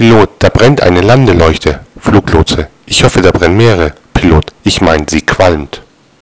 Pilot, da brennt eine Landeleuchte. Fluglotse, ich hoffe, da brennen mehrere. Pilot, ich mein, sie qualmt.